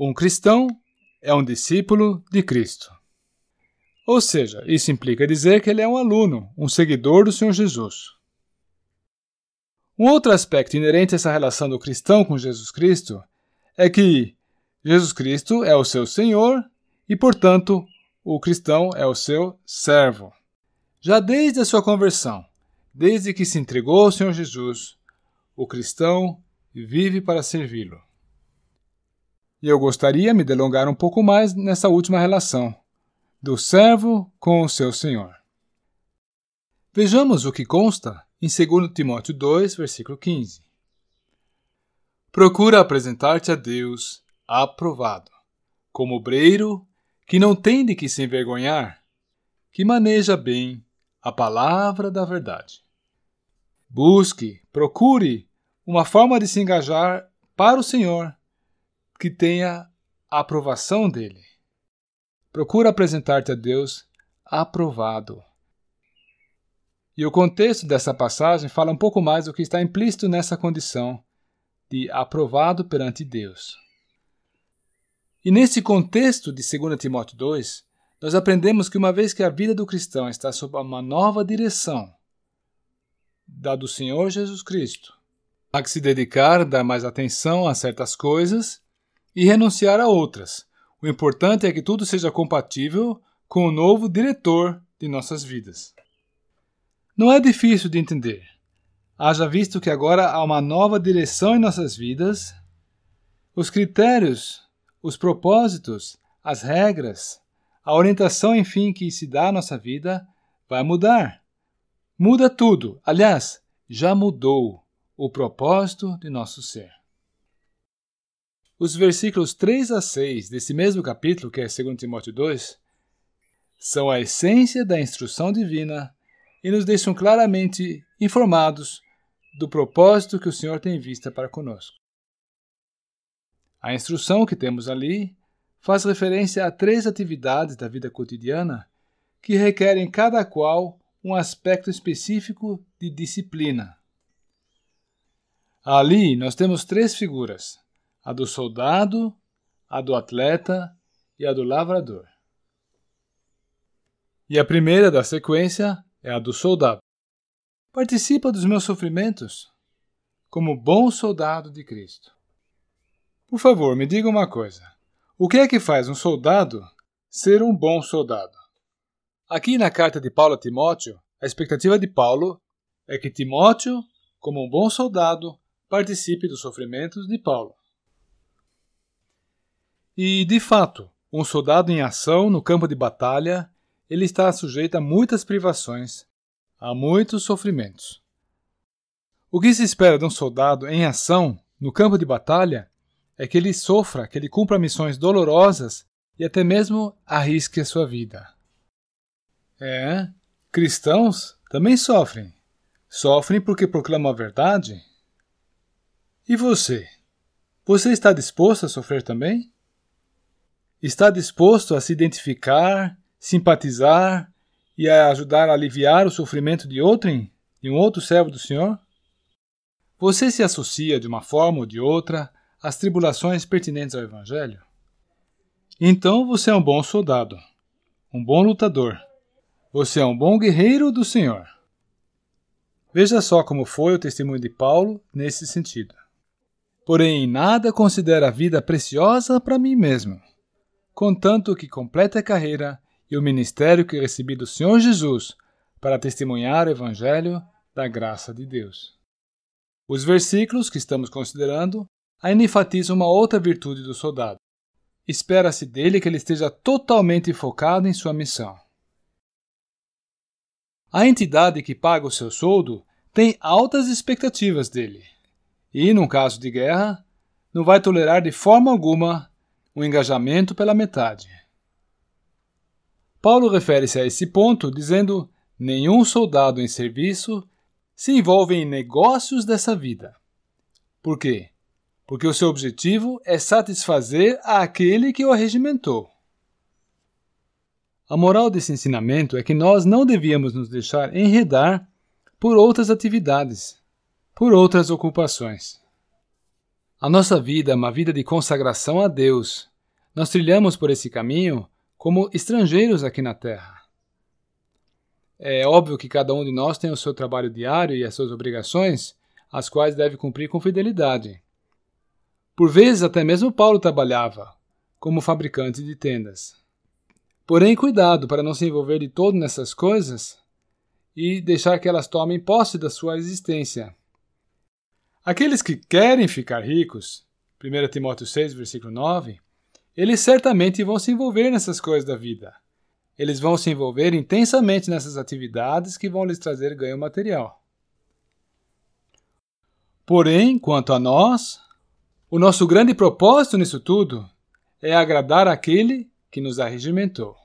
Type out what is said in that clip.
Um cristão é um discípulo de Cristo. Ou seja, isso implica dizer que ele é um aluno, um seguidor do Senhor Jesus. Um outro aspecto inerente a essa relação do cristão com Jesus Cristo é que Jesus Cristo é o seu Senhor e, portanto, o cristão é o seu servo. Já desde a sua conversão, desde que se entregou ao Senhor Jesus, o cristão vive para servi-lo. E eu gostaria me delongar um pouco mais nessa última relação, do servo com o seu senhor. Vejamos o que consta em 2 Timóteo 2, versículo 15. Procura apresentar-te a Deus aprovado, como obreiro que não tem de que se envergonhar, que maneja bem a palavra da verdade. Busque, procure uma forma de se engajar para o Senhor que tenha a aprovação dele. Procura apresentar-te a Deus aprovado. E o contexto dessa passagem fala um pouco mais do que está implícito nessa condição de aprovado perante Deus. E nesse contexto de 2 Timóteo 2, nós aprendemos que uma vez que a vida do cristão está sob uma nova direção, da do Senhor Jesus Cristo, há que se dedicar, dar mais atenção a certas coisas e renunciar a outras. O importante é que tudo seja compatível com o novo diretor de nossas vidas. Não é difícil de entender. Haja visto que agora há uma nova direção em nossas vidas, os critérios, os propósitos, as regras, a orientação, enfim, que se dá à nossa vida vai mudar. Muda tudo. Aliás, já mudou o propósito de nosso ser. Os versículos 3 a 6 desse mesmo capítulo, que é 2 Timóteo 2, são a essência da instrução divina e nos deixam claramente informados do propósito que o Senhor tem em vista para conosco. A instrução que temos ali faz referência a três atividades da vida cotidiana que requerem cada qual um aspecto específico de disciplina. Ali nós temos três figuras: a do soldado, a do atleta e a do lavrador. E a primeira da sequência é a do soldado. Participa dos meus sofrimentos como bom soldado de Cristo. Por favor, me diga uma coisa. O que é que faz um soldado ser um bom soldado? Aqui na carta de Paulo a Timóteo, a expectativa de Paulo é que Timóteo, como um bom soldado, participe dos sofrimentos de Paulo. E, de fato, um soldado em ação no campo de batalha, ele está sujeito a muitas privações, a muitos sofrimentos. O que se espera de um soldado em ação no campo de batalha é que ele sofra, que ele cumpra missões dolorosas e até mesmo arrisque a sua vida. É, cristãos também sofrem. Sofrem porque proclamam a verdade. E você? Você está disposto a sofrer também? Está disposto a se identificar, simpatizar e a ajudar a aliviar o sofrimento de outrem, de um outro servo do Senhor? Você se associa de uma forma ou de outra as tribulações pertinentes ao Evangelho? Então você é um bom soldado, um bom lutador. Você é um bom guerreiro do Senhor. Veja só como foi o testemunho de Paulo nesse sentido. Porém, em nada considero a vida preciosa para mim mesmo, contanto que complete a carreira e o ministério que recebi do Senhor Jesus para testemunhar o Evangelho da graça de Deus. Os versículos que estamos considerando ainda enfatizam uma outra virtude do soldado. Espera-se dele que ele esteja totalmente focado em sua missão. A entidade que paga o seu soldo tem altas expectativas dele e, num caso de guerra, não vai tolerar de forma alguma o engajamento pela metade. Paulo refere-se a esse ponto dizendo: nenhum soldado em serviço se envolve em negócios dessa vida. Por quê? porque o seu objetivo é satisfazer aquele que o arregimentou. A moral desse ensinamento é que nós não devíamos nos deixar enredar por outras atividades, por outras ocupações. A nossa vida é uma vida de consagração a Deus. Nós trilhamos por esse caminho como estrangeiros aqui na Terra. É óbvio que cada um de nós tem o seu trabalho diário e as suas obrigações, as quais deve cumprir com fidelidade. Por vezes, até mesmo Paulo trabalhava como fabricante de tendas. Porém, cuidado para não se envolver de todo nessas coisas e deixar que elas tomem posse da sua existência. Aqueles que querem ficar ricos, 1 Timóteo 6, versículo 9, eles certamente vão se envolver nessas coisas da vida. Eles vão se envolver intensamente nessas atividades que vão lhes trazer ganho material. Porém, quanto a nós, o nosso grande propósito nisso tudo é agradar aquele que nos arregimentou.